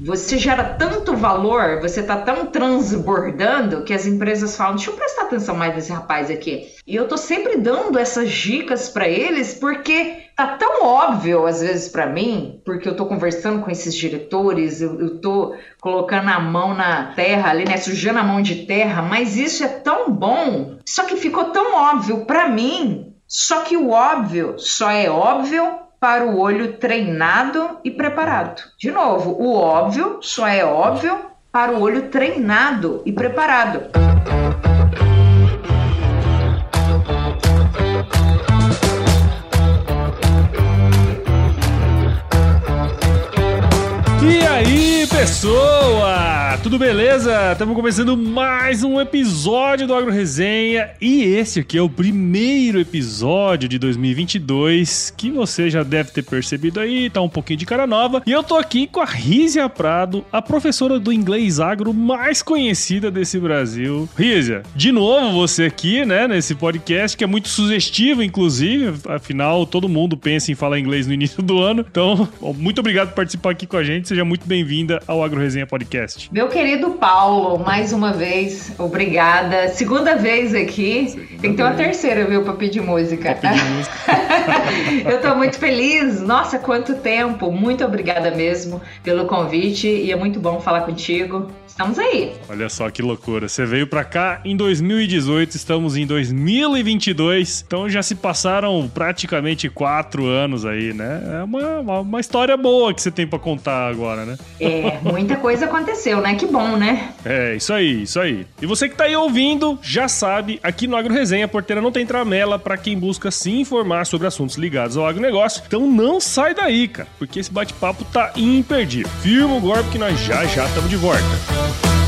você gera tanto valor, você tá tão transbordando que as empresas falam: deixa eu prestar atenção mais nesse rapaz aqui. E eu tô sempre dando essas dicas para eles porque tá tão óbvio às vezes para mim, porque eu tô conversando com esses diretores, eu, eu tô colocando a mão na terra ali, né, sujando a mão de terra, mas isso é tão bom, só que ficou tão óbvio para mim, só que o óbvio só é óbvio para o olho treinado e preparado. De novo, o óbvio só é óbvio para o olho treinado e preparado. Aí, pessoa? Tudo beleza? Estamos começando mais um episódio do Agro Resenha e esse aqui é o primeiro episódio de 2022 que você já deve ter percebido aí, tá um pouquinho de cara nova. E eu tô aqui com a Rízia Prado, a professora do inglês agro mais conhecida desse Brasil. Rízia, de novo você aqui, né, nesse podcast que é muito sugestivo, inclusive, afinal todo mundo pensa em falar inglês no início do ano. Então, muito obrigado por participar aqui com a gente seja muito bem-vinda ao Agro Resenha Podcast. Meu querido Paulo, mais uma vez, obrigada. Segunda vez aqui. Segunda Tem que ter uma terceira, viu, para pedir música. Pra pedir música. Eu tô muito feliz. Nossa, quanto tempo. Muito obrigada mesmo pelo convite e é muito bom falar contigo. Estamos aí. Olha só que loucura. Você veio para cá em 2018, estamos em 2022, então já se passaram praticamente quatro anos aí, né? É uma, uma, uma história boa que você tem para contar agora, né? É, muita coisa aconteceu, né? Que bom, né? É, isso aí, isso aí. E você que tá aí ouvindo, já sabe, aqui no Agro Resenha, a porteira não tem tramela para quem busca se informar sobre assuntos ligados ao agronegócio. Então não sai daí, cara, porque esse bate-papo tá imperdível. Firma o golpe que nós já já estamos de volta.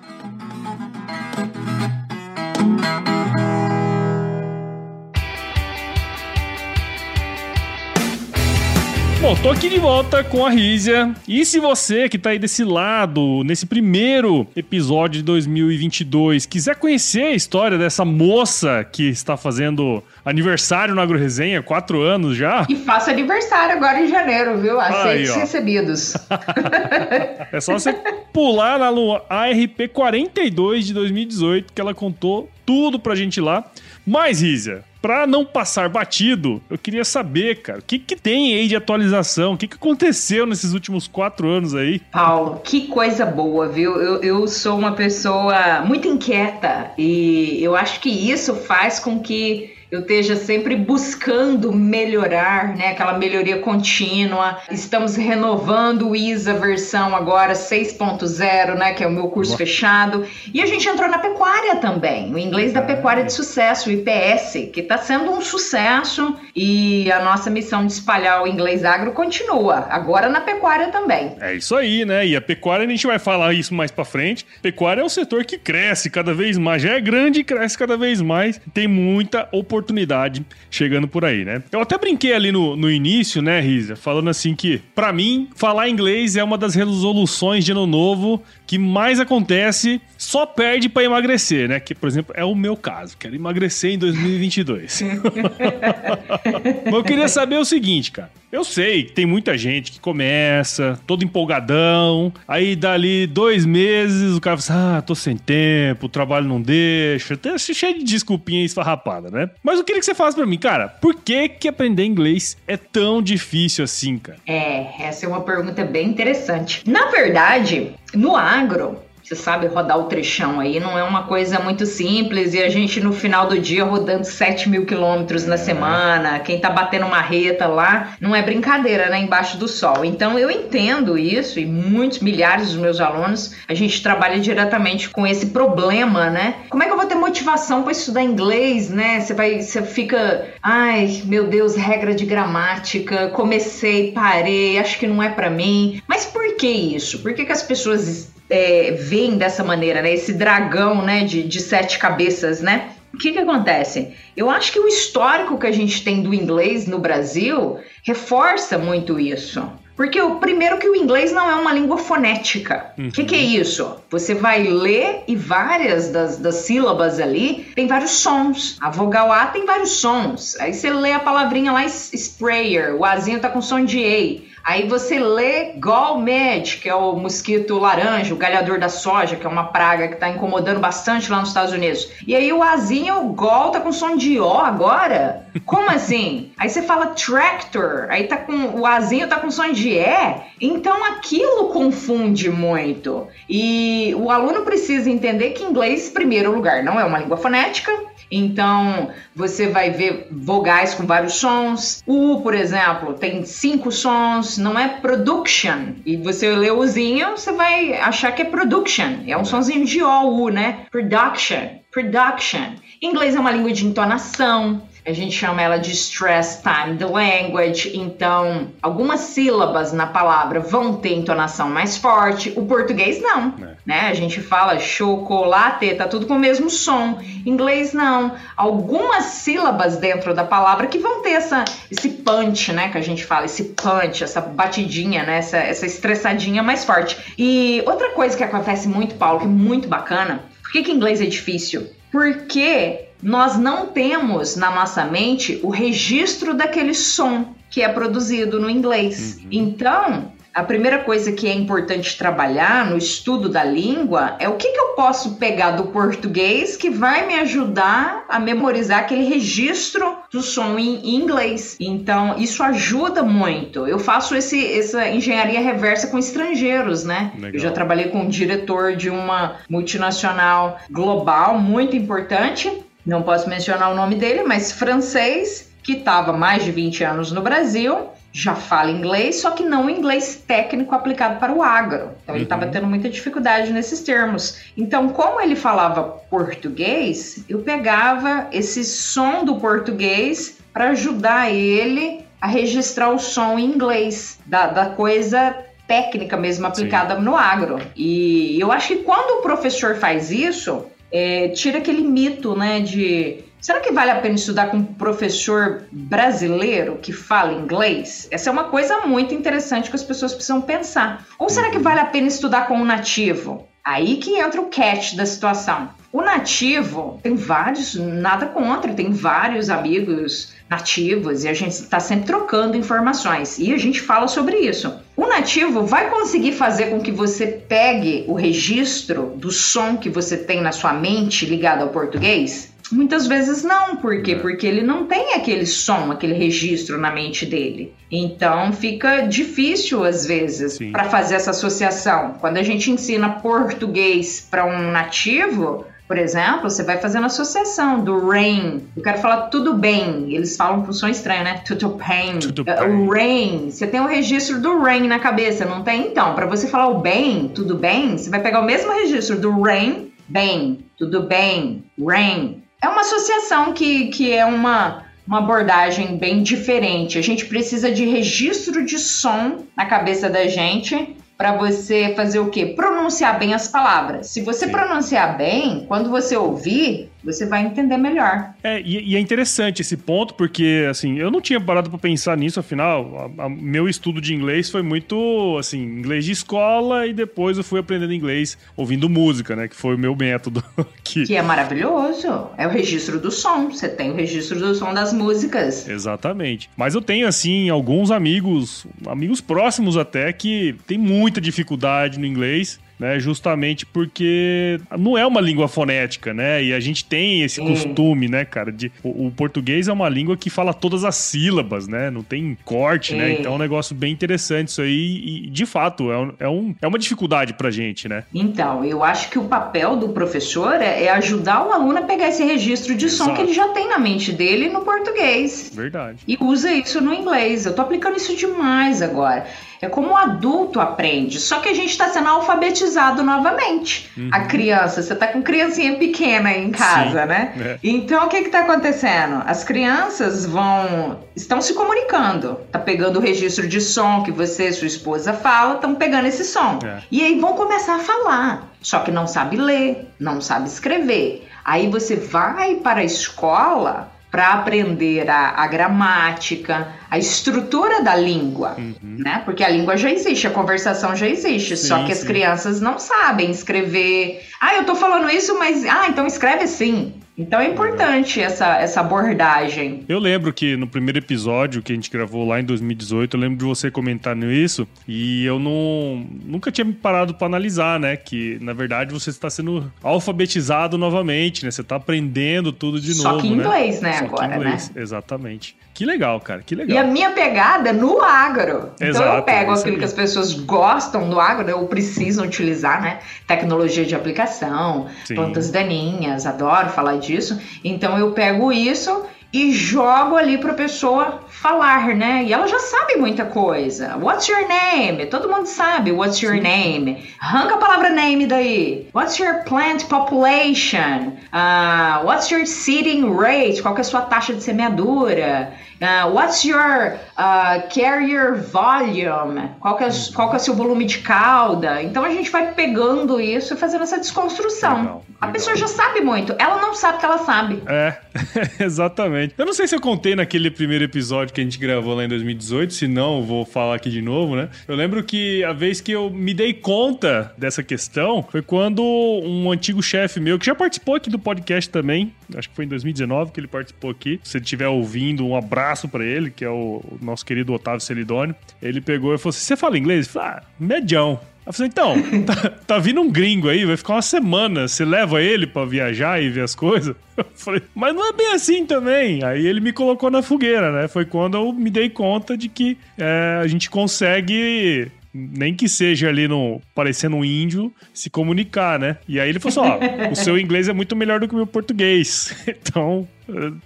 Bom, tô aqui de volta com a Rízia. E se você que tá aí desse lado, nesse primeiro episódio de 2022, quiser conhecer a história dessa moça que está fazendo aniversário no Agro Resenha, quatro anos já. E faça aniversário agora em janeiro, viu? Aceites recebidos. é só você pular no ARP 42 de 2018 que ela contou tudo pra gente lá. Mas, Rízia, Pra não passar batido, eu queria saber, cara, o que, que tem aí de atualização? O que, que aconteceu nesses últimos quatro anos aí? Paulo, que coisa boa, viu? Eu, eu sou uma pessoa muito inquieta e eu acho que isso faz com que eu esteja sempre buscando melhorar, né? Aquela melhoria contínua. Estamos renovando o ISA versão agora 6.0, né? Que é o meu curso Boa. fechado. E a gente entrou na pecuária também, o inglês da pecuária de sucesso, o IPS, que está sendo um sucesso. E a nossa missão de espalhar o inglês agro continua, agora na pecuária também. É isso aí, né? E a pecuária, a gente vai falar isso mais para frente. Pecuária é um setor que cresce cada vez mais, já é grande e cresce cada vez mais. Tem muita oportunidade oportunidade chegando por aí, né? Eu até brinquei ali no, no início, né, Risa, falando assim que, para mim, falar inglês é uma das resoluções de ano novo que mais acontece, só perde para emagrecer, né? Que, por exemplo, é o meu caso. Quero emagrecer em 2022. Mas eu queria saber o seguinte, cara. Eu sei que tem muita gente que começa todo empolgadão, aí dali dois meses o cara fala ah, tô sem tempo, o trabalho não deixa, até cheio de desculpinha esfarrapada, né? Mas eu queria que você falasse pra mim, cara, por que que aprender inglês é tão difícil assim, cara? É, essa é uma pergunta bem interessante. Na verdade, no agro, você sabe rodar o trechão aí, não é uma coisa muito simples e a gente no final do dia rodando 7 mil quilômetros na semana, quem tá batendo marreta lá, não é brincadeira, né? Embaixo do sol. Então eu entendo isso e muitos milhares dos meus alunos, a gente trabalha diretamente com esse problema, né? Como é que eu vou ter motivação para estudar inglês, né? Você vai, você fica, ai, meu Deus, regra de gramática, comecei, parei, acho que não é para mim. Mas por que isso? Por que, que as pessoas é, veem dessa maneira, né? Esse dragão, né, de, de sete cabeças, né? O que, que acontece? Eu acho que o histórico que a gente tem do inglês no Brasil reforça muito isso. Porque o primeiro que o inglês não é uma língua fonética. O uhum. que, que, é isso? Você vai ler e várias das, das sílabas ali tem vários sons. A vogal A tem vários sons. Aí você lê a palavrinha lá, sprayer, o Azinho tá com som de A. Aí você lê Galmed, que é o mosquito laranja, o galhador da soja, que é uma praga que está incomodando bastante lá nos Estados Unidos. E aí o Azinho, o Gol, tá com som de O agora? Como assim? Aí você fala tractor, aí tá com o Azinho tá com som de E. Então aquilo confunde muito. E o aluno precisa entender que inglês, em primeiro lugar, não é uma língua fonética. Então, você vai ver vogais com vários sons. U, por exemplo, tem cinco sons, não é production. E você lê ozinho, você vai achar que é production. É um sonzinho de O, U, né? Production, production. Inglês é uma língua de entonação. A gente chama ela de stress timed language, então algumas sílabas na palavra vão ter entonação mais forte, o português não, é. né? A gente fala chocolate, tá tudo com o mesmo som. Inglês não. Algumas sílabas dentro da palavra que vão ter essa, esse punch, né? Que a gente fala, esse punch, essa batidinha, né? Essa, essa estressadinha mais forte. E outra coisa que acontece muito, Paulo, que é muito bacana, por que, que inglês é difícil? Porque nós não temos na nossa mente o registro daquele som que é produzido no inglês. Uhum. Então, a primeira coisa que é importante trabalhar no estudo da língua é o que, que eu posso pegar do português que vai me ajudar a memorizar aquele registro do som em, inglês. Então, isso ajuda muito. Eu faço esse, essa engenharia reversa com estrangeiros, né? Legal. Eu já trabalhei com um diretor de uma multinacional global muito importante não posso mencionar o nome dele, mas francês, que estava mais de 20 anos no Brasil, já fala inglês, só que não inglês técnico aplicado para o agro. Então ele estava uhum. tendo muita dificuldade nesses termos. Então, como ele falava português, eu pegava esse som do português para ajudar ele a registrar o som em inglês da, da coisa técnica mesmo aplicada Sim. no agro. E eu acho que quando o professor faz isso, é, tira aquele mito, né, de será que vale a pena estudar com um professor brasileiro que fala inglês? Essa é uma coisa muito interessante que as pessoas precisam pensar. Ou será que vale a pena estudar com um nativo? Aí que entra o catch da situação. O nativo tem vários, nada contra, tem vários amigos nativos e a gente está sempre trocando informações e a gente fala sobre isso. O nativo vai conseguir fazer com que você pegue o registro do som que você tem na sua mente ligado ao português? Muitas vezes não, por quê? É. Porque ele não tem aquele som, aquele registro na mente dele. Então fica difícil às vezes para fazer essa associação. Quando a gente ensina português para um nativo, por exemplo, você vai fazendo associação do rain. Eu quero falar tudo bem. Eles falam com som estranho, né? Tudo bem. Tudo bem. O rain. Você tem o registro do rain na cabeça, não tem? Então, para você falar o bem, tudo bem, você vai pegar o mesmo registro do rain, bem, tudo bem, rain. É uma associação que, que é uma, uma abordagem bem diferente. A gente precisa de registro de som na cabeça da gente para você fazer o quê? Pronunciar bem as palavras. Se você Sim. pronunciar bem, quando você ouvir, você vai entender melhor. É, e, e, é interessante esse ponto, porque, assim, eu não tinha parado para pensar nisso, afinal, a, a, meu estudo de inglês foi muito, assim, inglês de escola e depois eu fui aprendendo inglês ouvindo música, né, que foi o meu método. que... que é maravilhoso, é o registro do som, você tem o registro do som das músicas. Exatamente. Mas eu tenho, assim, alguns amigos, amigos próximos até, que tem muita dificuldade no inglês, né? Justamente porque não é uma língua fonética, né? E a gente tem esse costume, né, cara? De, o, o, português é uma língua que fala todas as sílabas, né? Não tem corte, né? Então é um negócio bem interessante isso aí. E, de fato, é, um, é, um, é uma dificuldade pra gente, né? Então, eu acho que o papel do professor é, é ajudar o aluno a pegar esse registro de Exato. som que ele já tem na mente dele no português. Verdade. E usa isso no inglês. Eu tô aplicando isso demais agora. É como o adulto aprende, só que a gente está sendo alfabetizado novamente. Uhum. A criança, você está com criancinha pequena aí em casa, Sim. né? É. Então o que está acontecendo? As crianças vão. estão se comunicando. Tá pegando o registro de som que você e sua esposa fala, estão pegando esse som. É. E aí vão começar a falar. Só que não sabe ler, não sabe escrever. Aí você vai para a escola para aprender a, a, gramática, a estrutura da língua, uhum. né? Porque a língua já existe, a conversação já existe, sim, só que sim. as crianças não sabem escrever. Ah, eu tô falando isso, mas ah, então escreve assim. Então é importante essa, essa abordagem. Eu lembro que no primeiro episódio que a gente gravou lá em 2018, eu lembro de você comentando isso e eu não nunca tinha me parado para analisar, né? Que na verdade você está sendo alfabetizado novamente, né? Você está aprendendo tudo de Só novo. Só que em inglês, né? né? Agora, né? inglês, né? Exatamente. Que legal, cara, que legal. E a minha pegada é no agro. Exato, então eu pego aquilo que as pessoas gostam do agro, né, ou precisam utilizar, né? Tecnologia de aplicação, Sim. plantas daninhas, adoro falar disso. Então eu pego isso e jogo ali para a pessoa falar, né? E ela já sabe muita coisa. What's your name? Todo mundo sabe what's your Sim. name. Arranca a palavra name daí. What's your plant population? Uh, what's your seeding rate? Qual é a sua taxa de semeadura? Uh, what's your uh, carrier volume? Qual que, é, qual que é o seu volume de cauda? Então a gente vai pegando isso e fazendo essa desconstrução. Legal, legal. A pessoa já sabe muito, ela não sabe que ela sabe. É, exatamente. Eu não sei se eu contei naquele primeiro episódio que a gente gravou lá em 2018, se não, vou falar aqui de novo, né? Eu lembro que a vez que eu me dei conta dessa questão foi quando um antigo chefe meu, que já participou aqui do podcast também, acho que foi em 2019 que ele participou aqui. Se ele estiver ouvindo, um abraço abraço para ele, que é o, o, nosso querido Otávio Celidônio. Ele pegou e falou assim: Você fala inglês? Eu falei, ah, medião. Falei, então, tá, tá, vindo um gringo aí, vai ficar uma semana. Você leva ele para viajar e ver as coisas? Eu falei, mas não é bem assim também. Aí ele me colocou na fogueira, né? Foi quando eu me dei conta de que é, a gente consegue nem que seja ali no parecendo um índio, se comunicar, né? E aí ele falou assim: ó, o seu inglês é muito melhor do que o meu português. Então,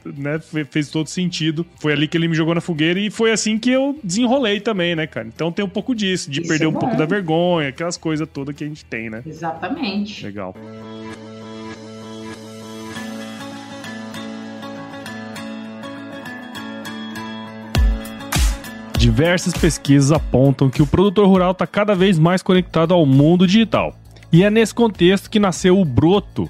né, fez todo sentido. Foi ali que ele me jogou na fogueira e foi assim que eu desenrolei também, né, cara? Então tem um pouco disso, de Isso perder é um pouco da vergonha, aquelas coisas todas que a gente tem, né? Exatamente. Legal. Diversas pesquisas apontam que o produtor rural está cada vez mais conectado ao mundo digital. E é nesse contexto que nasceu o Broto,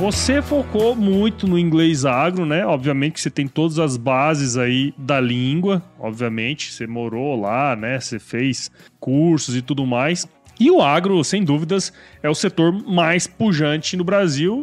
Você focou muito no inglês agro, né? Obviamente que você tem todas as bases aí da língua, obviamente, você morou lá, né? Você fez cursos e tudo mais. E o agro, sem dúvidas, é o setor mais pujante no Brasil,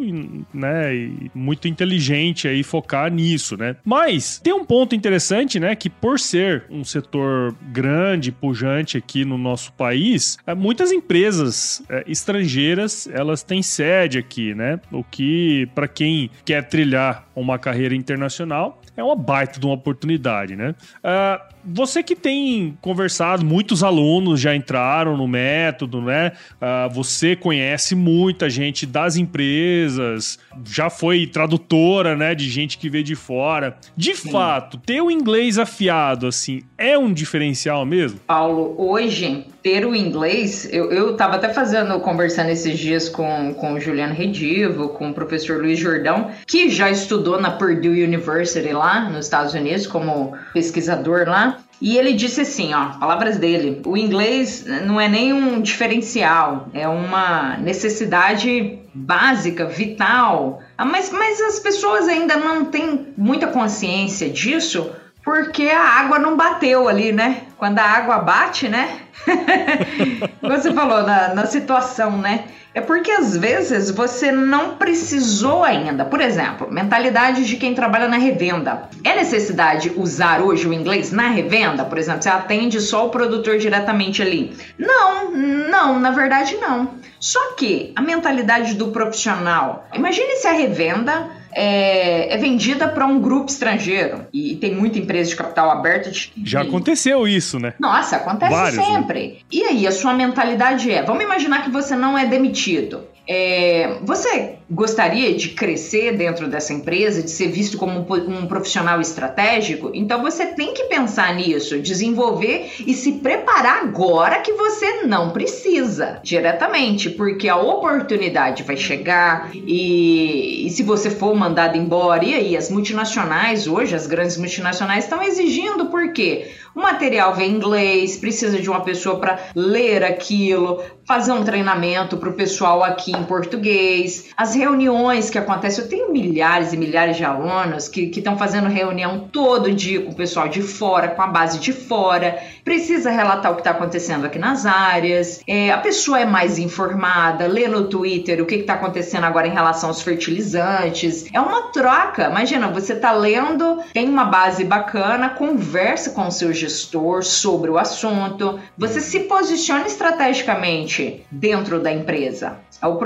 né? E muito inteligente aí focar nisso, né? Mas tem um ponto interessante, né? Que por ser um setor grande, pujante aqui no nosso país, é, muitas empresas é, estrangeiras elas têm sede aqui, né? O que para quem quer trilhar uma carreira internacional é uma baita de uma oportunidade, né? Uh, você que tem conversado, muitos alunos já entraram no método, né? Uh, você conhece muita gente das empresas, já foi tradutora, né? De gente que veio de fora. De Sim. fato, ter o inglês afiado, assim, é um diferencial mesmo? Paulo, hoje, ter o inglês, eu, eu tava até fazendo, conversando esses dias com, com o Juliano Redivo, com o professor Luiz Jordão, que já estudou na Purdue University lá nos Estados Unidos como pesquisador lá. E ele disse assim, ó, palavras dele: o inglês não é nem um diferencial, é uma necessidade básica, vital. Ah, mas, mas as pessoas ainda não têm muita consciência disso porque a água não bateu ali, né? Quando a água bate, né? Você falou na, na situação, né? É porque às vezes você não precisou ainda. Por exemplo, mentalidade de quem trabalha na revenda. É necessidade usar hoje o inglês na revenda? Por exemplo, você atende só o produtor diretamente ali? Não, não, na verdade não. Só que a mentalidade do profissional. Imagine se a revenda é, é vendida para um grupo estrangeiro e tem muita empresa de capital aberto. De... Já aconteceu isso, né? Nossa, acontece Vários, né? sempre. Né? E aí, a sua mentalidade é: vamos imaginar que você não é demitido. É, você gostaria de crescer dentro dessa empresa, de ser visto como um, um, profissional estratégico? Então você tem que pensar nisso, desenvolver e se preparar agora que você não precisa diretamente, porque a oportunidade vai chegar e, e se você for mandado embora, e aí as multinacionais hoje, as grandes multinacionais estão exigindo por quê? O material vem em inglês, precisa de uma pessoa para ler aquilo, fazer um treinamento para o pessoal aqui em português. As reuniões que acontecem, eu tenho milhares e milhares de alunos que estão fazendo reunião todo dia com o pessoal de fora, com a base de fora. Precisa relatar o que está acontecendo aqui nas áreas. É, a pessoa é mais informada, lê no Twitter o que está acontecendo agora em relação aos fertilizantes. É uma troca. Imagina, você está lendo, tem uma base bacana, conversa com o seu gestor sobre o assunto, você se posiciona estrategicamente dentro da empresa.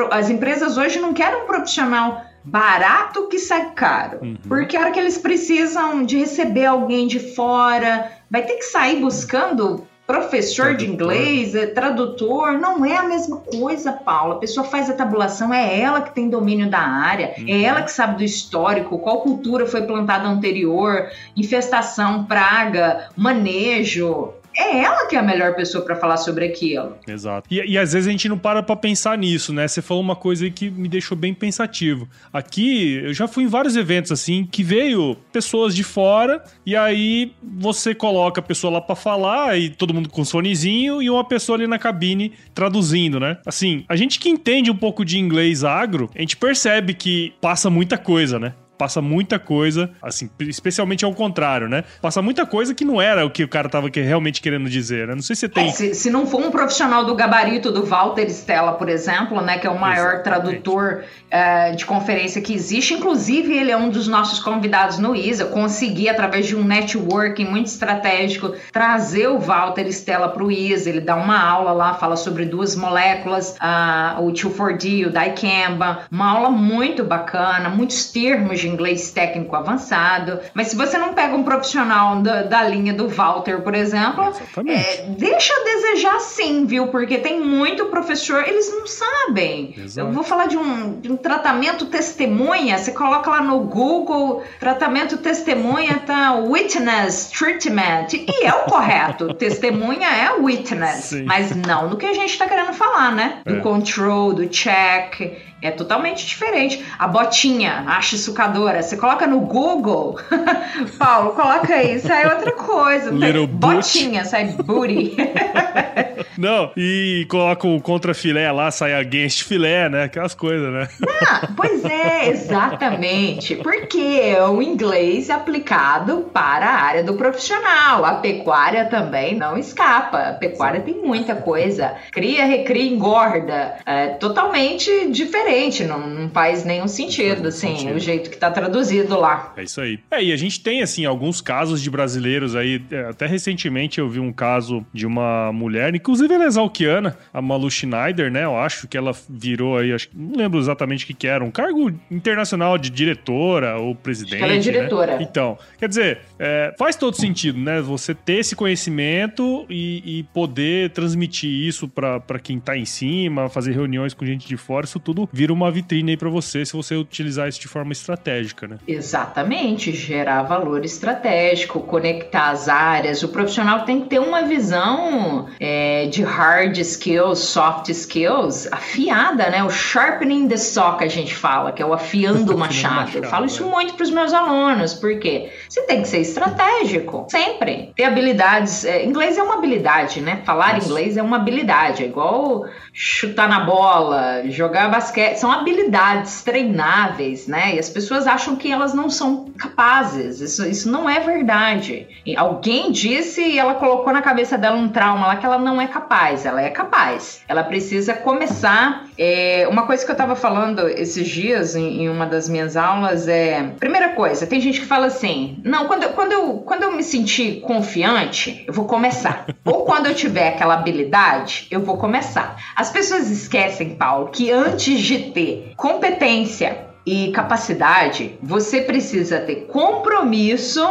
As empresas hoje não querem um profissional barato que sai caro, uhum. porque a hora que eles precisam de receber alguém de fora, vai ter que sair buscando professor de inglês, é, tradutor, não é a mesma coisa, Paula. A pessoa faz a tabulação, é ela que tem domínio da área, é uhum. é ela que sabe do histórico, qual cultura foi plantada anterior, infestação, praga, manejo é ela que é a melhor pessoa para falar sobre aquilo. Exato. E, e, às vezes a gente não para pra pensar nisso, né? Você falou uma coisa aí que me deixou bem pensativo. Aqui, eu já fui em vários eventos assim, que veio pessoas de fora, e aí você coloca a pessoa lá para falar, e todo mundo com sonezinho, e uma pessoa ali na cabine traduzindo, né? Assim, a gente que entende um pouco de inglês agro, a gente percebe que passa muita coisa, né? Passa muita coisa, assim, especialmente ao contrário, né? Passa muita coisa que não era o que o cara tava realmente querendo dizer, né? Não sei se tem. É, se, se, não for um profissional do gabarito do Walter Stella, por exemplo, né? Que é o maior Exatamente. tradutor uh, de conferência que existe. Inclusive, ele é um dos nossos convidados no ISA. Consegui, através de um networking muito estratégico, trazer o Walter Stella para o ISA. Ele dá uma aula lá, fala sobre duas moléculas, uh, o 2,4-D, o dicamba. Uma aula muito bacana, muitos termos de inglês técnico avançado. Mas se você não pega um profissional da, da linha do Walter, por exemplo, é, deixa a desejar sim, viu? Porque tem muito professor, eles não sabem. Exato. Eu vou falar de um, de um tratamento testemunha, você coloca lá no Google, tratamento testemunha tá witness treatment, e é o correto. testemunha é witness, Sim. mas não do que a gente está querendo falar, né? Do é. control, do check. É totalmente diferente. A botinha, a sucadora, você coloca no Google, Paulo, coloca aí, sai outra coisa. Little botinha, sai booty. Não, e coloca o contra filé lá, sai against filé, né? Aquelas coisas, né? Ah, pois é, exatamente. Porque é o inglês aplicado para a área do profissional. A pecuária também não escapa. A pecuária tem muita coisa. Cria, recria, engorda. É totalmente diferente. Não, não faz nenhum sentido, assim, sentido. o jeito que está traduzido lá. É isso aí. É, e a gente tem, assim, alguns casos de brasileiros aí. É, até recentemente eu vi um caso de uma mulher, inclusive ela é exalquiana, a Malu Schneider, né? Eu acho que ela virou aí, acho, não lembro exatamente o que, que era, um cargo internacional de diretora ou presidente. Ela é né? diretora. Né? Então, quer dizer, é, faz todo sentido, né? Você ter esse conhecimento e, e poder transmitir isso para quem tá em cima, fazer reuniões com gente de fora, isso tudo vira uma vitrine aí para você se você utilizar isso de forma estratégica, né? Exatamente, gerar valor estratégico, conectar as áreas. O profissional tem que ter uma visão é, de hard skills, soft skills afiada, né? O sharpening the saw que a gente fala, que é o afiando o machado. Eu falo isso é. muito para os meus alunos, porque você tem que ser estratégico, sempre. Ter habilidades. É, inglês é uma habilidade, né? Falar Nossa. inglês é uma habilidade, é igual chutar na bola, jogar basquete. São habilidades treináveis, né? E as pessoas acham que elas não são capazes. Isso, isso não é verdade. E alguém disse e ela colocou na cabeça dela um trauma lá que ela não é capaz. Ela é capaz. Ela precisa começar. É, uma coisa que eu tava falando esses dias em, em, uma das minhas aulas é. Primeira coisa, tem gente que fala assim: não, quando, quando, eu, quando eu me sentir confiante, eu vou começar. Ou quando eu tiver aquela habilidade, eu vou começar. As pessoas esquecem, Paulo, que antes de ter competência e capacidade, você precisa ter compromisso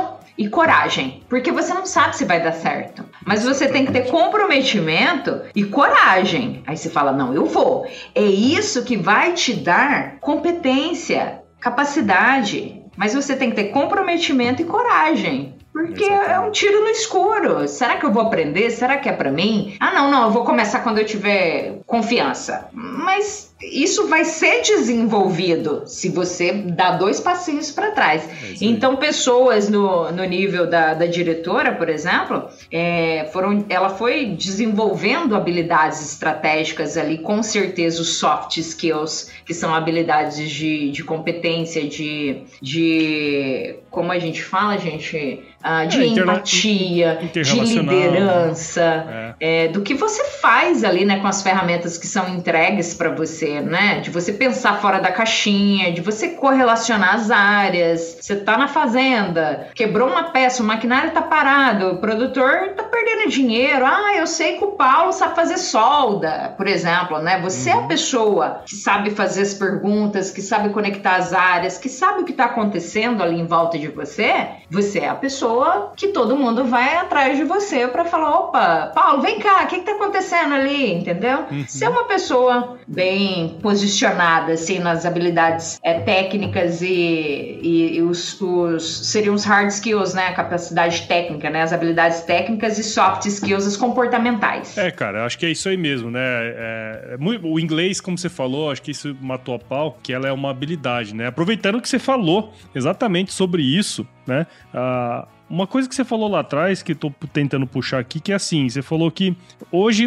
e coragem, porque você não sabe se vai dar certo. Mas você tem que ter comprometimento e coragem. Aí você fala: "Não, eu vou". É isso que vai te dar competência, capacidade. Mas você tem que ter comprometimento e coragem. Porque Exatamente. é um tiro no escuro. Será que eu vou aprender? Será que é para mim? Ah, não, não, eu vou começar quando eu tiver confiança. Mas isso vai ser desenvolvido se você dá dois passinhos para trás. É então, pessoas no, no nível da, da diretora, por exemplo, é, foram, ela foi desenvolvendo habilidades estratégicas ali, com certeza os soft skills, que são habilidades de, de competência, de, de. Como a gente fala, gente? Uh, de é, empatia, de liderança, é. É, do que você faz ali, né, com as ferramentas que são entregues para você, né? De você pensar fora da caixinha, de você correlacionar as áreas. Você tá na fazenda, quebrou uma peça, o maquinário tá parado, o produtor tá perdendo dinheiro. Ah, eu sei que o Paulo sabe fazer solda, por exemplo, né? Você uhum. é a uhum. pessoa que sabe fazer as perguntas, que sabe conectar as áreas, que sabe o que tá acontecendo ali em volta de você. Você é a pessoa que todo mundo vai atrás de você para falar: opa, Paulo, vem cá, o que, que tá acontecendo ali? Entendeu? Uhum. Ser uma pessoa bem posicionada, assim, nas habilidades é, técnicas e, e, e os, os, seriam os hard skills, né? A capacidade técnica, né? As habilidades técnicas e soft skills, as comportamentais. É, cara, acho que é isso aí mesmo, né? É, é, o inglês, como você falou, acho que isso matou a pau, que ela é uma habilidade, né? Aproveitando que você falou exatamente sobre isso, né? Uh, uma coisa que você falou lá atrás, que tô tentando puxar aqui, que é assim: você falou que hoje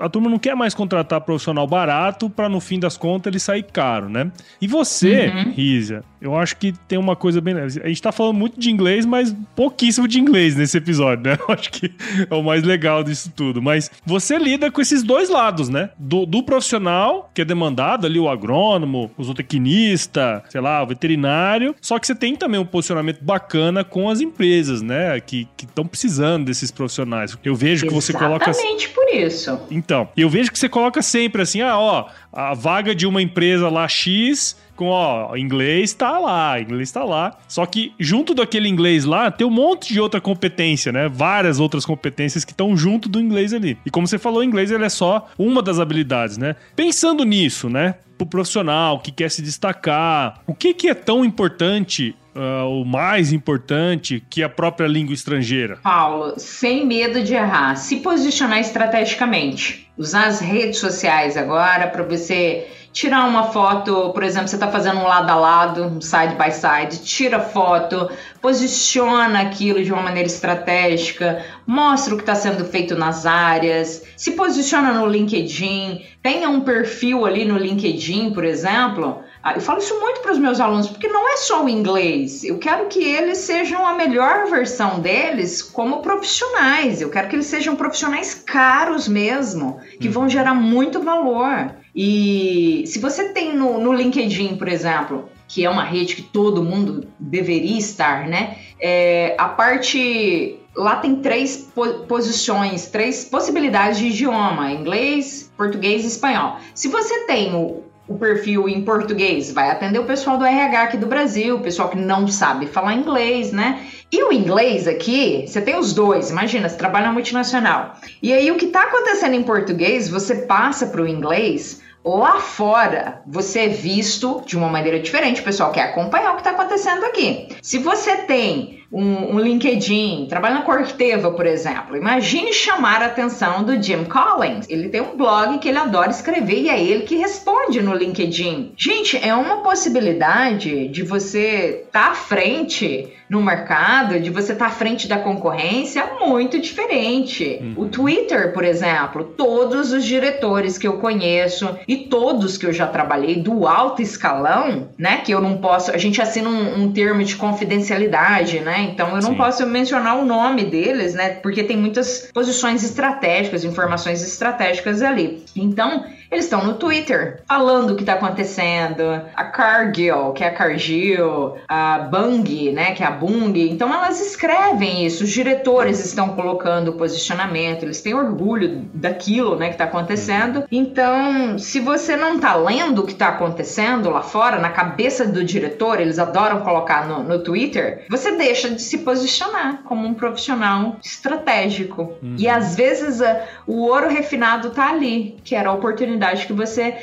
a turma não quer mais contratar profissional barato para no fim das contas ele sair caro, né? E você, uhum. Risa, eu acho que tem uma coisa bem. A gente tá falando muito de inglês, mas pouquíssimo de inglês nesse episódio, né? Eu acho que é o mais legal disso tudo. Mas você lida com esses dois lados, né? Do, do profissional, que é demandado ali, o agrônomo, o zootecnista, sei lá, o veterinário. Só que você tem também um posicionamento bacana com as empresas, né? Que estão precisando desses profissionais. Eu vejo que você coloca. Exatamente por isso. Então, eu vejo que você coloca sempre assim, ah, ó, a vaga de uma empresa lá X com, ó, inglês tá lá, inglês tá lá. Só que junto daquele inglês lá, tem um monte de outra competência, né? Várias outras competências que estão junto do inglês ali. E como você falou, o inglês ele é só uma das habilidades, né? Pensando nisso, né? Pro profissional que quer se destacar, o que que é tão importante Uh, o mais importante que a própria língua estrangeira? Paulo, sem medo de errar, se posicionar estrategicamente. Usar as redes sociais agora para você tirar uma foto, por exemplo, você está fazendo um lado a lado, um side by side, tira foto, posiciona aquilo de uma maneira estratégica, mostra o que está sendo feito nas áreas, se posiciona no LinkedIn, tenha um perfil ali no LinkedIn, por exemplo. Ah, eu falo isso muito para os meus alunos, porque não é só o inglês. Eu quero que eles sejam a melhor versão deles como profissionais. Eu quero que eles sejam profissionais caros mesmo, que vão gerar muito valor. E se você tem no, no LinkedIn, por exemplo, que é uma rede que todo mundo deveria estar, né? É, a parte lá tem três posições, três possibilidades de idioma: inglês, português e espanhol. Se você tem o, o perfil em português, vai atender o pessoal do RH aqui do Brasil, o pessoal que não sabe falar inglês, né? E o inglês aqui, você tem os dois, imagina, você trabalha na multinacional. E aí o que está acontecendo em português, você passa para o inglês, Lá fora, você é visto de uma maneira diferente, o pessoal quer acompanhar o que está acontecendo aqui. Se você tem um, um, LinkedIn, trabalha na Corteva, por exemplo. Imagine chamar a atenção do Jim Collins. Ele tem um blog que ele adora escrever e é ele que responde no LinkedIn. Gente, é uma possibilidade de você estar tá à frente no mercado, de você estar tá à frente da concorrência, muito diferente. Uhum. O Twitter, por exemplo, todos os diretores que eu conheço e todos que eu já trabalhei do alto escalão, né, que eu não posso, a gente assina um, um termo de confidencialidade, né, então eu não Sim. posso mencionar o nome deles, né? Porque tem muitas posições estratégicas, informações estratégicas ali. Então, eles estão no Twitter falando o que está acontecendo. A Cargill, que é a Cargill, a Bung, né, que é a Bung. Então elas escrevem isso. Os diretores estão colocando o posicionamento. Eles têm orgulho daquilo, né, que está acontecendo. Então, se você não está lendo o que está acontecendo lá fora, na cabeça do diretor, eles adoram colocar no, no Twitter. Você deixa de se posicionar como um profissional estratégico. Uhum. E às vezes a, o ouro refinado está ali, que era a oportunidade oportunidade que você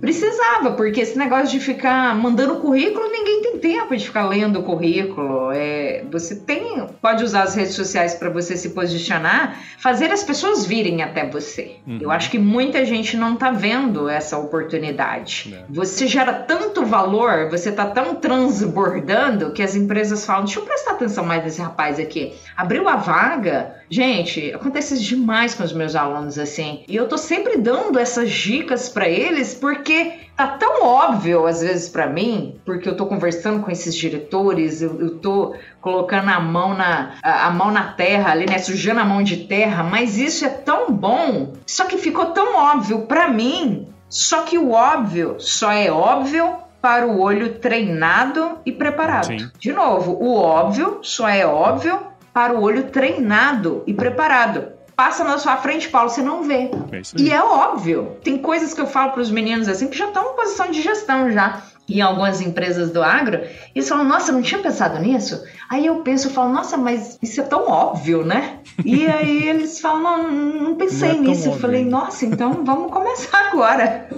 precisava, porque esse negócio de ficar mandando currículo, ninguém tem tempo de ficar lendo o currículo. É, você tem, pode usar as redes sociais para você se posicionar, fazer as pessoas virem até você. Uhum. Eu acho que muita gente não está vendo essa oportunidade. É. Você gera tanto valor, você está tão transbordando que as empresas falam: deixa eu prestar atenção mais nesse rapaz aqui. Abriu a vaga, gente, acontece demais com os meus alunos assim. E eu tô sempre dando essas dicas para eles porque tá tão óbvio às vezes para mim, porque eu tô conversando com esses diretores, eu, eu tô colocando a mão na a, a, mão na terra ali, né, sujando a mão de terra, mas isso é tão bom, só que ficou tão óbvio para mim, só que o óbvio só é óbvio para o olho treinado e preparado. Sim. De novo, o óbvio só é óbvio para o olho treinado e preparado passa na sua frente, Paulo, você não vê. É e é óbvio. Tem coisas que eu falo para os meninos assim que já estão em posição de gestão já. Em algumas empresas do agro, eles falam, nossa, não tinha pensado nisso? Aí eu penso, eu falo, nossa, mas isso é tão óbvio, né? E aí eles falam, não, não pensei não é nisso. Eu falei, nossa, então vamos começar agora.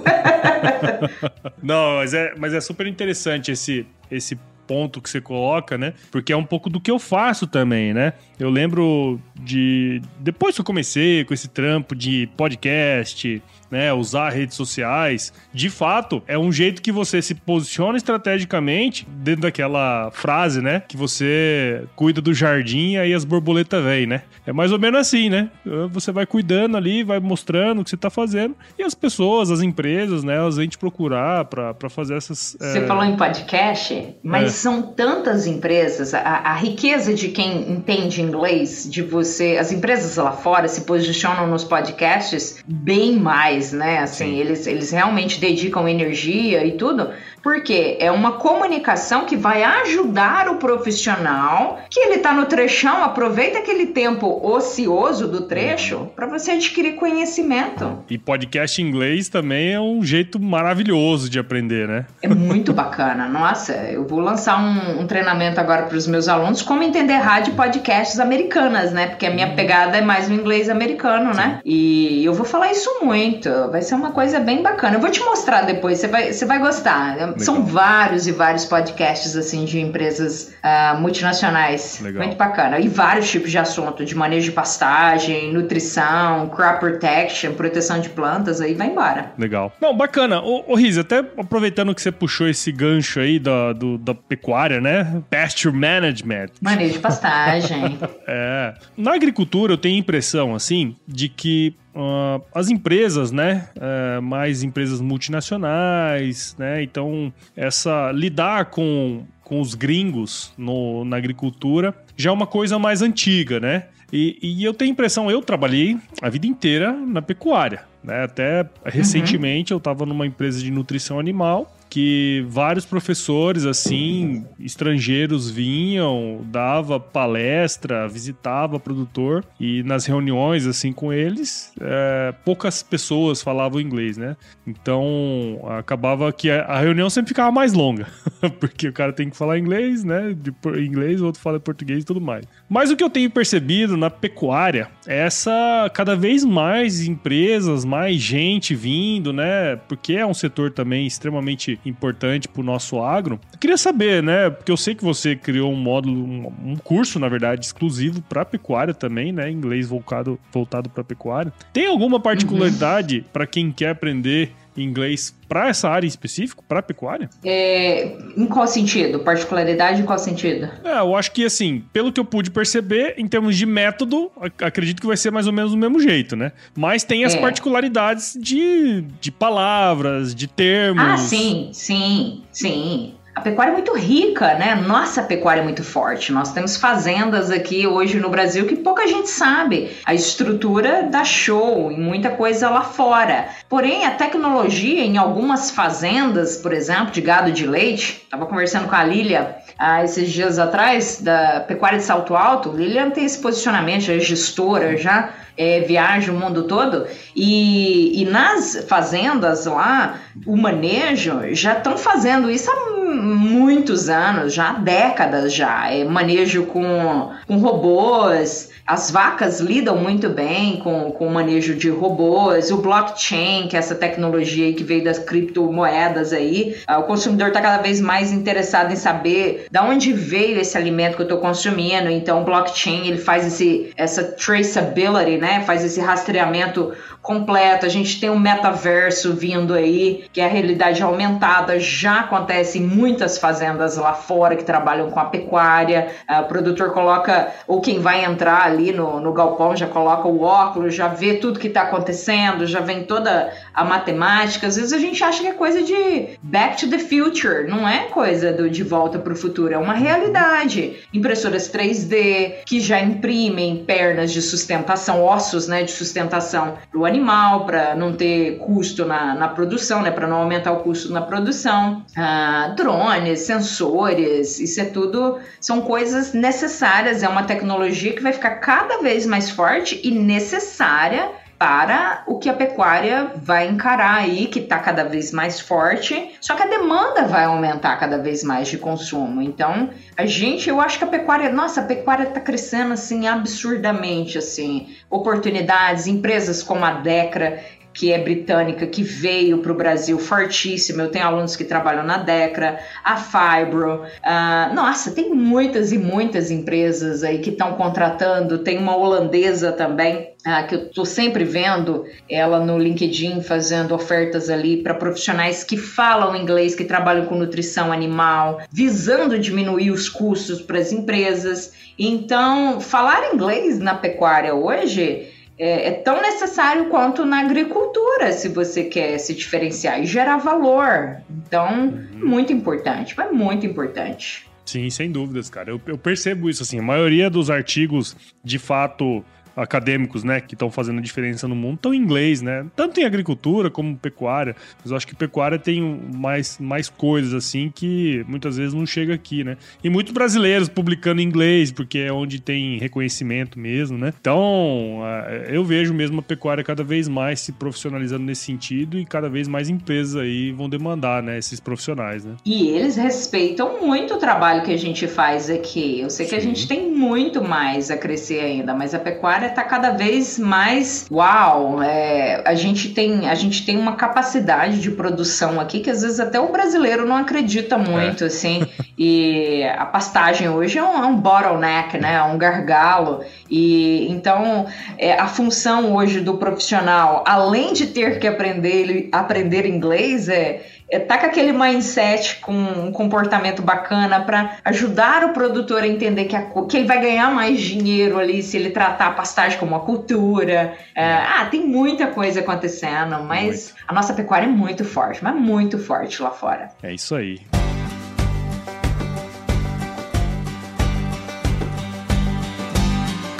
não, mas é, mas é super interessante esse, esse ponto que você coloca, né? Porque é um pouco do que eu faço também, né? Eu lembro de. Depois que eu comecei com esse trampo de podcast, né, usar redes sociais, de fato, é um jeito que você se posiciona estrategicamente dentro daquela frase, né, que você cuida do jardim e aí as borboletas vêm, né? É mais ou menos assim, né? Você vai cuidando ali, vai mostrando o que você tá fazendo e as pessoas, as empresas, né, elas vêm te procurar para fazer essas... Você é... falou em podcast, mas é. são tantas empresas, a, a riqueza de quem entende inglês, de você, as empresas lá fora se posicionam nos podcasts bem mais né? Assim, eles, eles realmente dedicam energia e tudo, porque é uma comunicação que vai ajudar o profissional que ele está no trechão, aproveita aquele tempo ocioso do trecho uhum. para você adquirir conhecimento. E podcast em inglês também é um jeito maravilhoso de aprender, né? É muito bacana. Nossa, eu vou lançar um, um treinamento agora para os meus alunos como entender rádio e podcasts americanas, né? Porque a minha uhum. pegada é mais o inglês americano, né? Né? E eu vou falar isso muito. Vai ser uma coisa bem bacana. Eu vou te mostrar depois, você vai, você vai gostar Legal. São vários e vários podcasts assim de empresas uh, multinacionais. Legal. Muito bacana. E vários tipos de assunto, de manejo de pastagem, nutrição, crop protection, proteção de plantas, aí vai embora. Legal. Não, bacana. Ô, ô Riz, até aproveitando que você puxou esse gancho aí da, do, da pecuária, né? Pasture management. Manejo de pastagem. é. Na agricultura, eu tenho a impressão, assim, de que Uh, as empresas, né, uh, mais empresas multinacionais, né, então essa lidar com, com os gringos no, na agricultura já é uma coisa mais antiga, né? E, e, eu tenho a impressão, eu trabalhei a vida inteira na pecuária, né? Até recentemente uhum. eu estava numa empresa de nutrição animal que vários professores assim estrangeiros vinham, dava palestra, visitava produtor e nas reuniões assim com eles é, poucas pessoas falavam inglês, né? Então acabava que a reunião sempre ficava mais longa porque o cara tem que falar inglês, né? De inglês, o outro fala português e tudo mais. Mas o que eu tenho percebido na pecuária essa cada vez mais empresas, mais gente vindo, né? Porque é um setor também extremamente importante para o nosso agro. Eu queria saber, né? Porque eu sei que você criou um módulo, um, curso, na verdade, exclusivo para pecuária também, né? Inglês voltado, voltado para pecuária. Tem alguma particularidade uhum. para quem quer aprender inglês para essa área em específico, para pecuária? É, em qual sentido? Particularidade em qual sentido? É, eu acho que assim, pelo que eu pude perceber, em termos de método, acredito que vai ser mais ou menos do mesmo jeito, né? Mas tem as é. particularidades de, de palavras, de termos. Ah, sim, sim, sim. A pecuária é muito rica, né? Nossa pecuária é muito forte. Nós temos fazendas aqui hoje no Brasil que pouca gente sabe. A estrutura dá show e muita coisa lá fora. Porém, a tecnologia em algumas fazendas, por exemplo, de gado de leite, estava conversando com a Lília ah, esses dias atrás, da pecuária de salto alto. Lilian tem esse posicionamento, já é gestora, já é, viaja o mundo todo. E, e nas fazendas lá, o manejo já estão fazendo isso há muitos anos, já há décadas já. É manejo com, com robôs, as vacas lidam muito bem com, com o manejo de robôs, o blockchain, que é essa tecnologia que veio das criptomoedas aí. Ah, o consumidor está cada vez mais interessado em saber de onde veio esse alimento que eu estou consumindo. Então, o blockchain ele faz esse, essa traceability, né? Faz esse rastreamento completo. A gente tem um metaverso vindo aí, que é a realidade aumentada. Já acontece em muitas fazendas lá fora que trabalham com a pecuária. Ah, o produtor coloca, ou quem vai entrar ali no, no galpão já coloca o óculos, já vê tudo que está acontecendo, já vem toda a matemática. Às vezes a gente acha que é coisa de back to the future, não é coisa do de volta para o futuro, é uma realidade. Impressoras 3D que já imprimem pernas de sustentação, ossos né, de sustentação para o animal, para não ter custo na, na produção, né, para não aumentar o custo na produção. Ah, drones, sensores, isso é tudo, são coisas necessárias, é uma tecnologia que vai ficar cada vez mais forte e necessária para o que a pecuária vai encarar aí, que está cada vez mais forte, só que a demanda vai aumentar cada vez mais de consumo. Então, a gente, eu acho que a pecuária, nossa, a pecuária está crescendo assim absurdamente, assim, oportunidades, empresas como a Decra que é britânica, que veio para o Brasil fortíssima. Eu tenho alunos que trabalham na Decra, a Fibro. Uh, nossa, tem muitas e muitas empresas aí que estão contratando. Tem uma holandesa também, uh, que eu estou sempre vendo ela no LinkedIn fazendo ofertas ali para profissionais que falam inglês, que trabalham com nutrição animal, visando diminuir os custos para as empresas. Então, falar inglês na pecuária hoje é, é, tão necessário quanto na agricultura, se você quer se diferenciar e gerar valor. Então, uhum. muito importante, é muito importante. Sim, sem dúvidas, cara. Eu, eu percebo isso, assim, a maioria dos artigos, de fato, acadêmicos, né, que estão fazendo diferença no mundo, estão em inglês, né? Tanto em agricultura como pecuária. Mas eu acho que pecuária tem mais, mais coisas, assim, que muitas vezes não chega aqui, né? E muitos brasileiros publicando em inglês, porque é onde tem reconhecimento mesmo, né? Então, eu vejo mesmo a pecuária cada vez mais se profissionalizando nesse sentido e cada vez mais empresas aí vão demandar, né, esses profissionais, né? E eles respeitam muito o trabalho que a gente faz aqui. Eu sei Sim. que a gente tem muito mais a crescer ainda, mas a pecuária área está cada vez mais uau. É, a, gente tem, a gente tem uma capacidade de produção aqui que às vezes até o brasileiro não acredita muito, é. assim. E a pastagem hoje é um, é um bottleneck, né? É um gargalo. E então é, a função hoje do profissional, além de ter que aprender, aprender inglês, é é, tá com aquele mindset com um comportamento bacana para ajudar o produtor a entender que, a, que ele vai ganhar mais dinheiro ali se ele tratar a pastagem como uma cultura. É, ah, tem muita coisa acontecendo, mas muito. a nossa pecuária é muito forte, mas muito forte lá fora. É isso aí.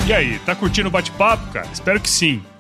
E aí, tá curtindo o bate-papo, cara? Espero que sim.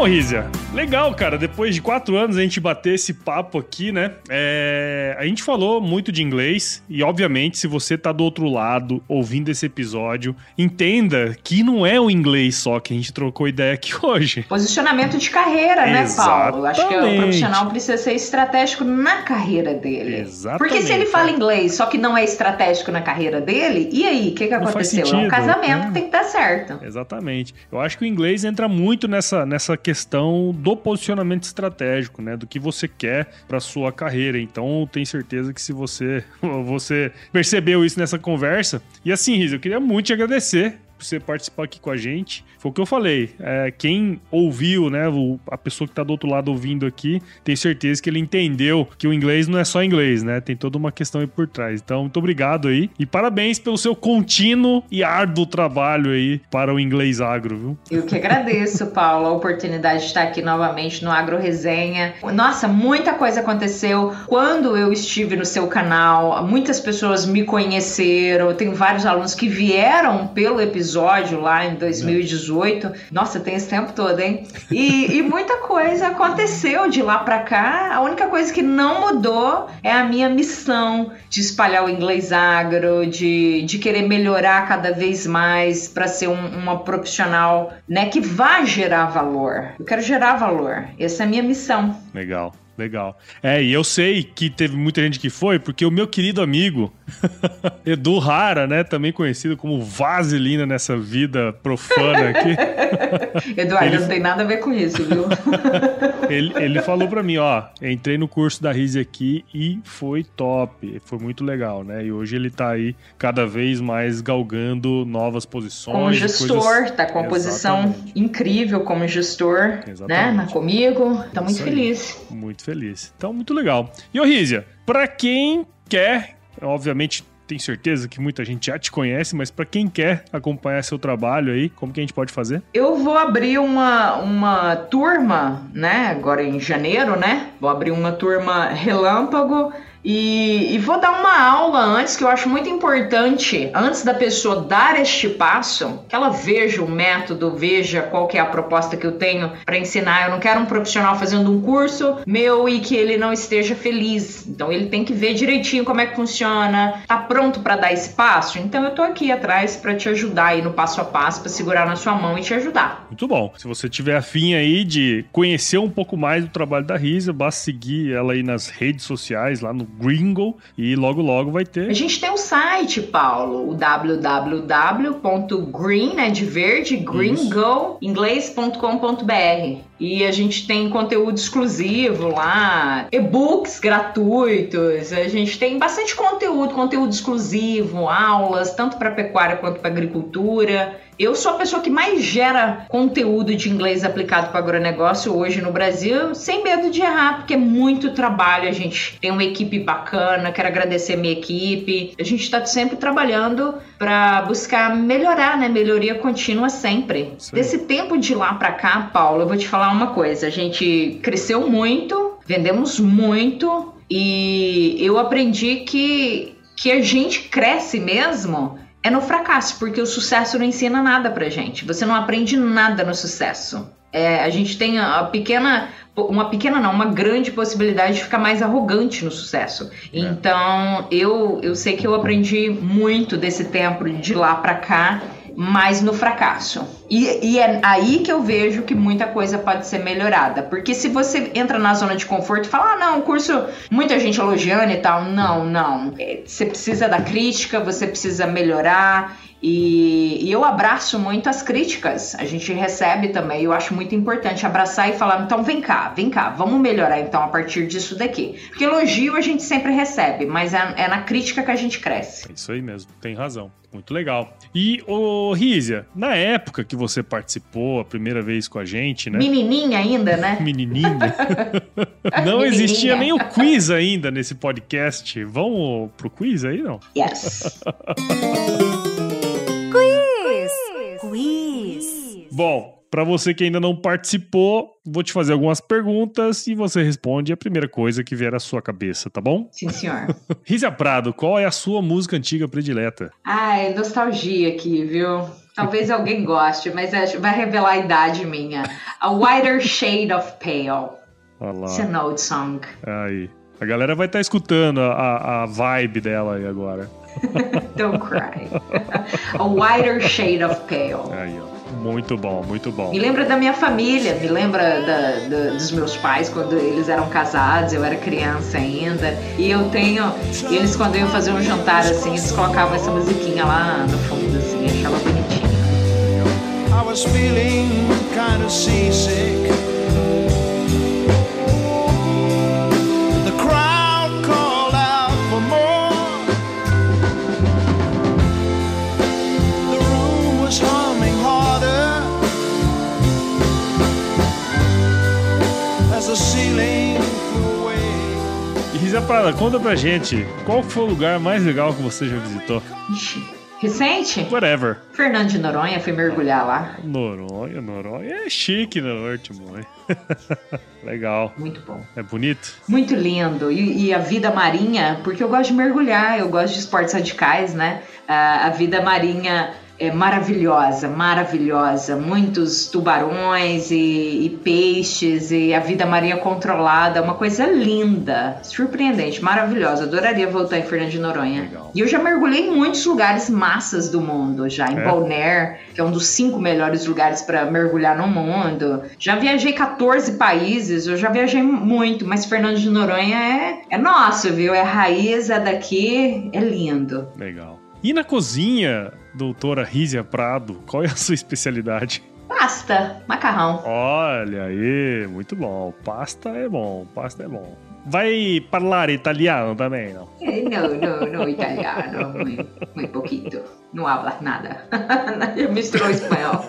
Bom, Rízia, Legal, cara. Depois de quatro anos a gente bater esse papo aqui, né? É... A gente falou muito de inglês e, obviamente, se você tá do outro lado ouvindo esse episódio, entenda que não é o inglês só que a gente trocou ideia aqui hoje. Posicionamento de carreira, né, Paulo? Acho que o profissional precisa ser estratégico na carreira dele. Exatamente. Porque se ele fala inglês, só que não é estratégico na carreira dele, e aí, o que, que aconteceu? É um casamento que tem que dar certo. Exatamente. Eu acho que o inglês entra muito nessa, nessa questão do posicionamento estratégico, né? Do que você quer para sua carreira. Então, tenho certeza que se você você percebeu isso nessa conversa. E assim, Riz, eu queria muito te agradecer por você participar aqui com a gente. Foi o que eu falei. É, quem ouviu, né, a pessoa que está do outro lado ouvindo aqui, tem certeza que ele entendeu que o inglês não é só inglês, né? Tem toda uma questão aí por trás. Então, muito obrigado aí. E parabéns pelo seu contínuo e árduo trabalho aí para o inglês agro, viu? Eu que agradeço, Paulo, a oportunidade de estar aqui novamente no Agro Resenha. Nossa, muita coisa aconteceu quando eu estive no seu canal. Muitas pessoas me conheceram. Tenho vários alunos que vieram pelo episódio episódio lá em 2018. Nossa, tem esse tempo todo, hein? E, e muita coisa aconteceu de lá para cá. A única coisa que não mudou é a minha missão de espalhar o inglês agro, de, de querer melhorar cada vez mais para ser um, uma profissional né, que vá gerar valor. Eu quero gerar valor. Essa é a minha missão. Legal. Legal. É, e eu sei que teve muita gente que foi, porque o meu querido amigo Edu Rara, né, também conhecido como Vaselina nessa vida profana aqui. Eduardo, ele... não tem nada a ver com isso, viu? ele, ele falou para mim, ó, entrei no curso da Rise aqui e foi top, foi muito legal, né? E hoje ele tá aí cada vez mais galgando novas posições. Como gestor, coisas... tá com uma posição incrível como gestor, Exatamente. né, comigo. Tá muito feliz. Muito feliz feliz. Então, muito legal. E, Orrízia, para quem quer, obviamente tenho certeza que muita gente já te conhece, mas para quem quer acompanhar seu trabalho aí, como que a gente pode fazer? Eu vou abrir uma, uma turma, né? Agora em janeiro, né? Vou abrir uma turma relâmpago e, e, vou dar uma aula antes que eu acho muito importante, antes da pessoa dar este passo, que ela veja o método, veja qual que é a proposta que eu tenho para ensinar. Eu não quero um profissional fazendo um curso meu e que ele não esteja feliz. Então ele tem que ver direitinho como é que funciona, tá pronto para dar esse passo. Então eu tô aqui atrás para te ajudar aí no passo a passo, para segurar na sua mão e te ajudar. Muito bom. Se você tiver afim aí de conhecer um pouco mais do trabalho da Risa, basta seguir ela aí nas redes sociais, lá no Gringo e logo logo vai ter. A gente tem um site, Paulo, o www.green, né, de verde, gringo, inglês.com.br. E a gente tem conteúdo exclusivo lá, e-books gratuitos, a gente tem bastante conteúdo, conteúdo exclusivo, aulas, tanto para pecuária quanto para agricultura. Eu sou a pessoa que mais gera conteúdo de inglês aplicado para agronegócio hoje no Brasil, sem medo de errar, porque é muito trabalho. A gente tem uma equipe bacana, quero agradecer a minha equipe. A gente está sempre trabalhando para buscar melhorar, né? Melhoria contínua sempre. Sim. Desse tempo de lá para cá, Paulo, eu vou te falar uma coisa. A gente cresceu muito, vendemos muito e eu aprendi que que a gente cresce mesmo é no fracasso, porque o sucesso não ensina nada pra gente. Você não aprende nada no sucesso. É, a gente tem a pequena, uma pequena não, uma grande possibilidade de ficar mais arrogante no sucesso. É. Então, eu, eu sei que eu aprendi muito desse tempo de lá para cá mas no fracasso. E, e, é aí que eu vejo que muita coisa pode ser melhorada. Porque se você entra na zona de conforto e fala, ah, não, o curso, muita gente elogiando e tal. Não, não. É, você precisa da crítica, você precisa melhorar. E, e, eu abraço muito as críticas. A gente recebe também. Eu acho muito importante abraçar e falar: então vem cá, vem cá, vamos melhorar então a partir disso daqui. Porque elogio a gente sempre recebe, mas é, é na crítica que a gente cresce. É isso aí mesmo, tem razão. Muito legal. E, ô Rízia, na época que você participou a primeira vez com a gente, né? Menininha ainda, né? Menininha. não Menininha. existia nem o quiz ainda nesse podcast. Vamos pro quiz aí, não? Yes. Bom, para você que ainda não participou, vou te fazer algumas perguntas e você responde a primeira coisa que vier à sua cabeça, tá bom? Sim, senhor. Rízia Prado, qual é a sua música antiga predileta? Ai, nostalgia aqui, viu? Talvez alguém goste, mas vai revelar a idade minha. A Whiter Shade of Pale. Olha It's an old song. Aí. A galera vai estar tá escutando a, a vibe dela aí agora. Don't cry. a Whiter Shade of Pale. Aí, ó. Muito bom, muito bom. Me lembra da minha família, me lembra da, da, dos meus pais quando eles eram casados, eu era criança ainda. E eu tenho. Eles, quando iam fazer um jantar assim, eles colocavam essa musiquinha lá no fundo, assim, achava bonitinho. I was feeling kind of seasick. Prada, conta pra gente, qual foi o lugar mais legal que você já visitou? Recente? Whatever. Fernando de Noronha, fui mergulhar lá. Noronha, Noronha é chique no norte, mãe. Legal. Muito bom. É bonito? Muito lindo. E, e, a vida marinha, porque eu gosto de mergulhar, eu gosto de esportes radicais, né? Uh, a vida marinha é maravilhosa, maravilhosa. Muitos tubarões e, e, peixes e a vida marinha controlada, uma coisa linda, surpreendente, maravilhosa. Adoraria voltar em Fernando de Noronha. Legal. E eu já mergulhei em muitos lugares massas do mundo, já em é. Bonaire, que é um dos cinco melhores lugares para mergulhar no mundo. Já viajei 14 países, eu já viajei muito, mas Fernando de Noronha é, é nosso, viu? É raiz, é daqui, é lindo. Legal. E na cozinha, doutora Rízia Prado, qual é a sua especialidade? Pasta, macarrão. Olha aí, muito bom. Pasta é bom, pasta é bom. Vai falar italiano também, não? Eh, não, não, não italiano, muito, muito pouquinho. Não habla nada. Misturou espanhol.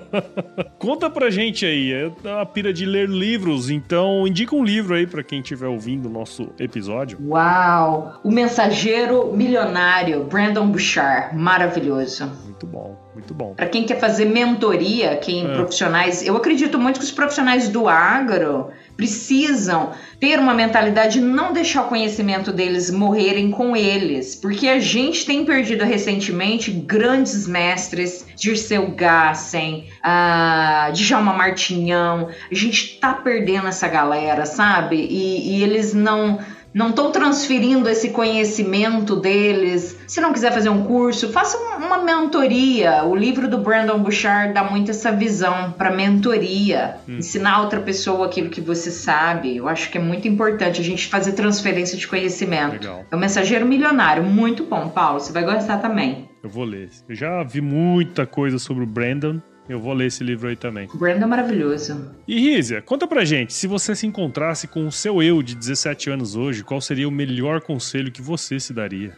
Conta pra gente aí, é a pira de ler livros, então indica um livro aí para quem estiver ouvindo o nosso episódio. Uau! O Mensageiro Milionário, Brandon Bouchard, maravilhoso. Muito bom, muito bom. Para quem quer fazer mentoria, quem é. profissionais, eu acredito muito que os profissionais do agro precisam ter uma mentalidade de não deixar o conhecimento deles morrerem com eles, porque a gente tem perdido recentemente grandes mestres, Dirceu Gassen, uh, Djalma Martinhão, a gente tá perdendo essa galera, sabe? e, e eles não não estão transferindo esse conhecimento deles. Se não quiser fazer um curso, faça uma mentoria. O livro do Brandon Bouchard dá muito essa visão para mentoria, hum. ensinar outra pessoa aquilo que você sabe. Eu acho que é muito importante a gente fazer transferência de conhecimento. Legal. É um mensageiro milionário, muito bom, Paulo. Você vai gostar também. Eu vou ler. Eu já vi muita coisa sobre o Brandon Eu vou ler esse livro aí também. Brandon é maravilhoso. E Rízia, conta pra gente, se você se encontrasse com o seu eu de 17 anos hoje, qual seria o melhor conselho que você se daria?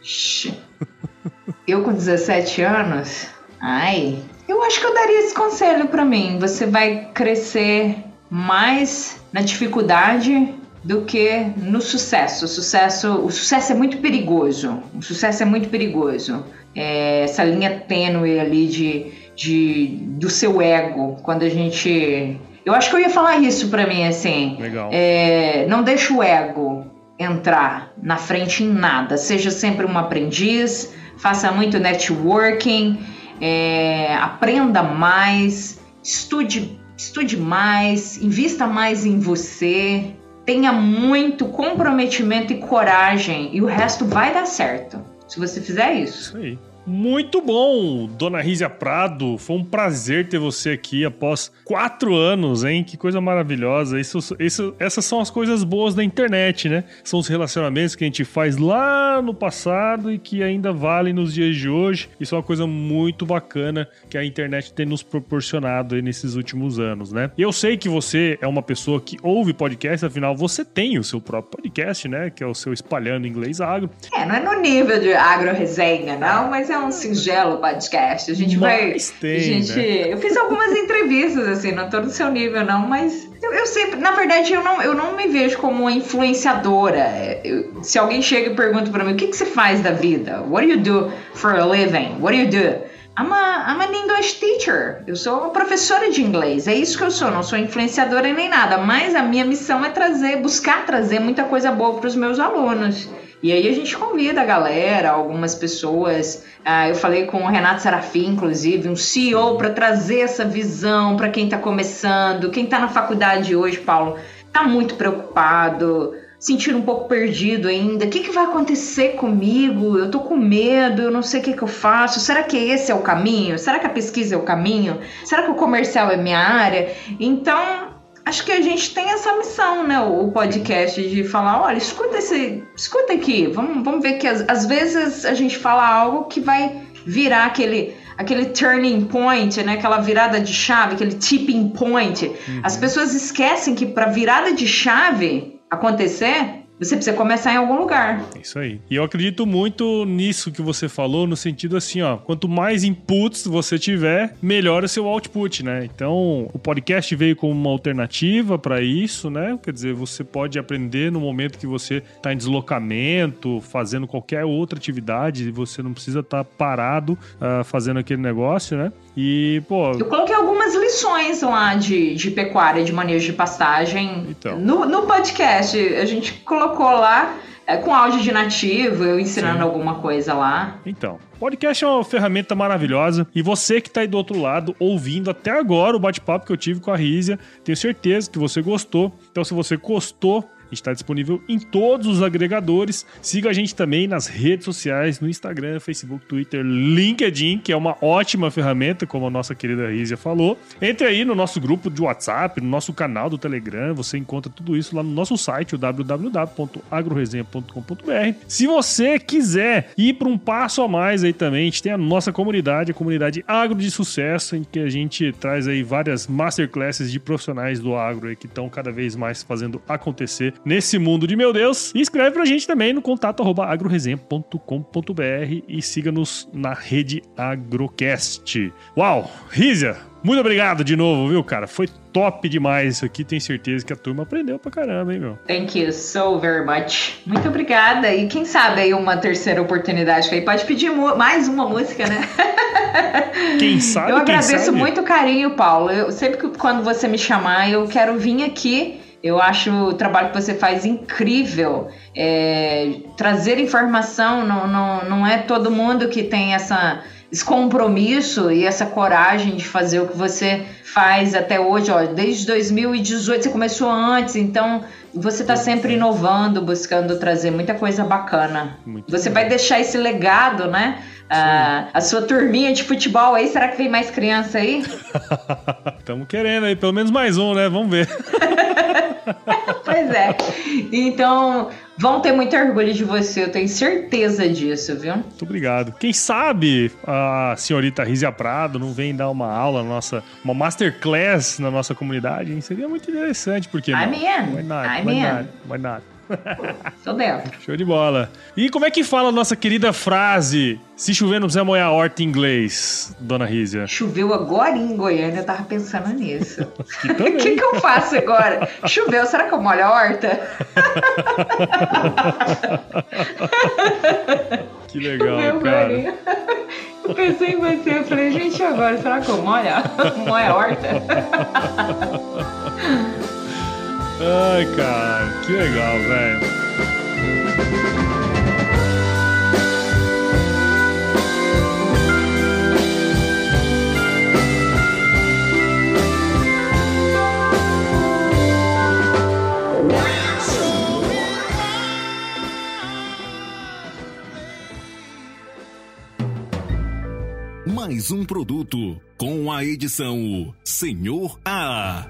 eu com 17 anos? Ai, eu acho que eu daria esse conselho para mim. Você vai crescer mais na dificuldade do que no sucesso. O sucesso, o sucesso é muito perigoso. O sucesso é muito perigoso. É essa linha tênue ali de, de do seu ego, quando a gente eu acho que eu ia falar isso para mim assim. Legal. É, não deixa o ego entrar na frente em nada. Seja sempre um aprendiz, faça muito networking, é, aprenda mais, estude, estude mais, invista mais em você, tenha muito comprometimento e coragem e o resto vai dar certo. Se você fizer isso. Isso aí. Muito bom, dona Rízia Prado. Foi um prazer ter você aqui após quatro anos, hein? Que coisa maravilhosa. Isso, isso, essas são as coisas boas da internet, né? São os relacionamentos que a gente faz lá no passado e que ainda valem nos dias de hoje. Isso é uma coisa muito bacana que a internet tem nos proporcionado nesses últimos anos, né? E eu sei que você é uma pessoa que ouve podcast, afinal, você tem o seu próprio podcast, né? Que é o seu Espalhando Inglês Agro. É, não é no nível de agro resenha, não, mas é é um singelo podcast. A gente vai. Tem, gente, né? Eu fiz algumas entrevistas, assim, não tô no seu nível, não, mas eu, eu, sempre, na verdade, eu não, eu não me vejo como uma influenciadora. Eu, se alguém chega e pergunta para mim, o que, que você faz da vida? What do you do for a living? What do you do? I'm, a, I'm an English teacher. Eu sou uma professora de inglês. É isso que eu sou. Não sou influenciadora nem nada. Mas a minha missão é trazer, buscar trazer muita coisa boa para os meus alunos. E aí a gente convida a galera, algumas pessoas. Ah, eu falei com o Renato Serafim, inclusive, um CEO, para trazer essa visão para quem está começando. Quem está na faculdade hoje, Paulo, está muito preocupado, sentir um pouco perdido ainda. O que, que vai acontecer comigo? Eu tô com medo, eu não sei o que, que eu faço. Será que esse é o caminho? Será que a pesquisa é o caminho? Será que o comercial é minha área? Então, acho que a gente tem essa missão, né? O podcast de falar, olha, escuta esse, escuta aqui, vamos, vamos ver que às, às vezes a gente fala algo que vai virar aquele aquele turning point, né? Aquela virada de chave, aquele tipping point. Uhum. As pessoas esquecem que para virada de chave acontecer, você precisa começar em algum lugar. Isso aí. E eu acredito muito nisso que você falou, no sentido assim, ó, quanto mais inputs você tiver, melhor o seu output, né? Então, o podcast veio como uma alternativa para isso, né? Quer dizer, você pode aprender no momento que você está em deslocamento, fazendo qualquer outra atividade, você não precisa estar tá parado uh, fazendo aquele negócio, né? E, pô. Eu coloquei algumas lições lá de, de pecuária, de manejo de pastagem. Então. No, no podcast, a gente colocou lá é, com áudio de nativo, eu ensinando Sim. alguma coisa lá. Então, podcast é uma ferramenta maravilhosa e você que está aí do outro lado ouvindo até agora o bate-papo que eu tive com a Rízia, tenho certeza que você gostou. Então, se você gostou, está disponível em todos os agregadores. Siga a gente também nas redes sociais, no Instagram, Facebook, Twitter, LinkedIn, que é uma ótima ferramenta, como a nossa querida Rízia falou. Entre aí no nosso grupo de WhatsApp, no nosso canal do Telegram, você encontra tudo isso lá no nosso site, o www.agroresenha.com.br. Se você quiser ir para um passo a mais aí também, a gente tem a nossa comunidade, a comunidade Agro de Sucesso, em que a gente traz aí várias masterclasses de profissionais do agro aí que estão cada vez mais fazendo acontecer nesse mundo de meu Deus. E escreve pra gente também no contato agroresenha.com.br e siga-nos na rede Agrocast. Uau! Rízia, muito obrigado de novo, viu, cara? Foi top demais isso aqui. Tenho certeza que a turma aprendeu pra caramba, hein, meu? Thank you so very much. Muito obrigada. E quem sabe aí uma terceira oportunidade aí pode pedir mais uma música, né? Quem sabe? Eu agradeço sabe? muito o carinho, Paulo. Eu, sempre que quando você me chamar, eu quero vir aqui eu acho o trabalho que você faz incrível. É, trazer informação não, não, não é todo mundo que tem essa, esse compromisso e essa coragem de fazer o que você faz até hoje. Ó, desde 2018, você começou antes, então você está sempre inovando, buscando trazer muita coisa bacana. Muito você bom. vai deixar esse legado, né? Ah, a sua turminha de futebol aí, será que vem mais criança aí? Estamos querendo aí, pelo menos mais um, né? Vamos ver. pois é. Então, vão ter muito orgulho de você, eu tenho certeza disso, viu? Muito obrigado. Quem sabe a senhorita Rizia Prado não vem dar uma aula, nossa, uma masterclass na nossa comunidade, hein? Seria muito interessante, porque não? Amém. Vai nada, vai Amém. nada, vai nada. Tô dentro. Show de bola. E como é que fala a nossa querida frase? Se chover, não precisa molhar a horta em inglês, dona Rízia. Choveu agora em Goiânia, eu tava pensando nisso. O que, que eu faço agora? Choveu, será que eu molho a horta? Que legal, Meu cara. Eu pensei em você, eu falei, gente, agora, será que eu molho a horta? Ai, cara, que legal, velho. Mais um produto com a edição Senhor A.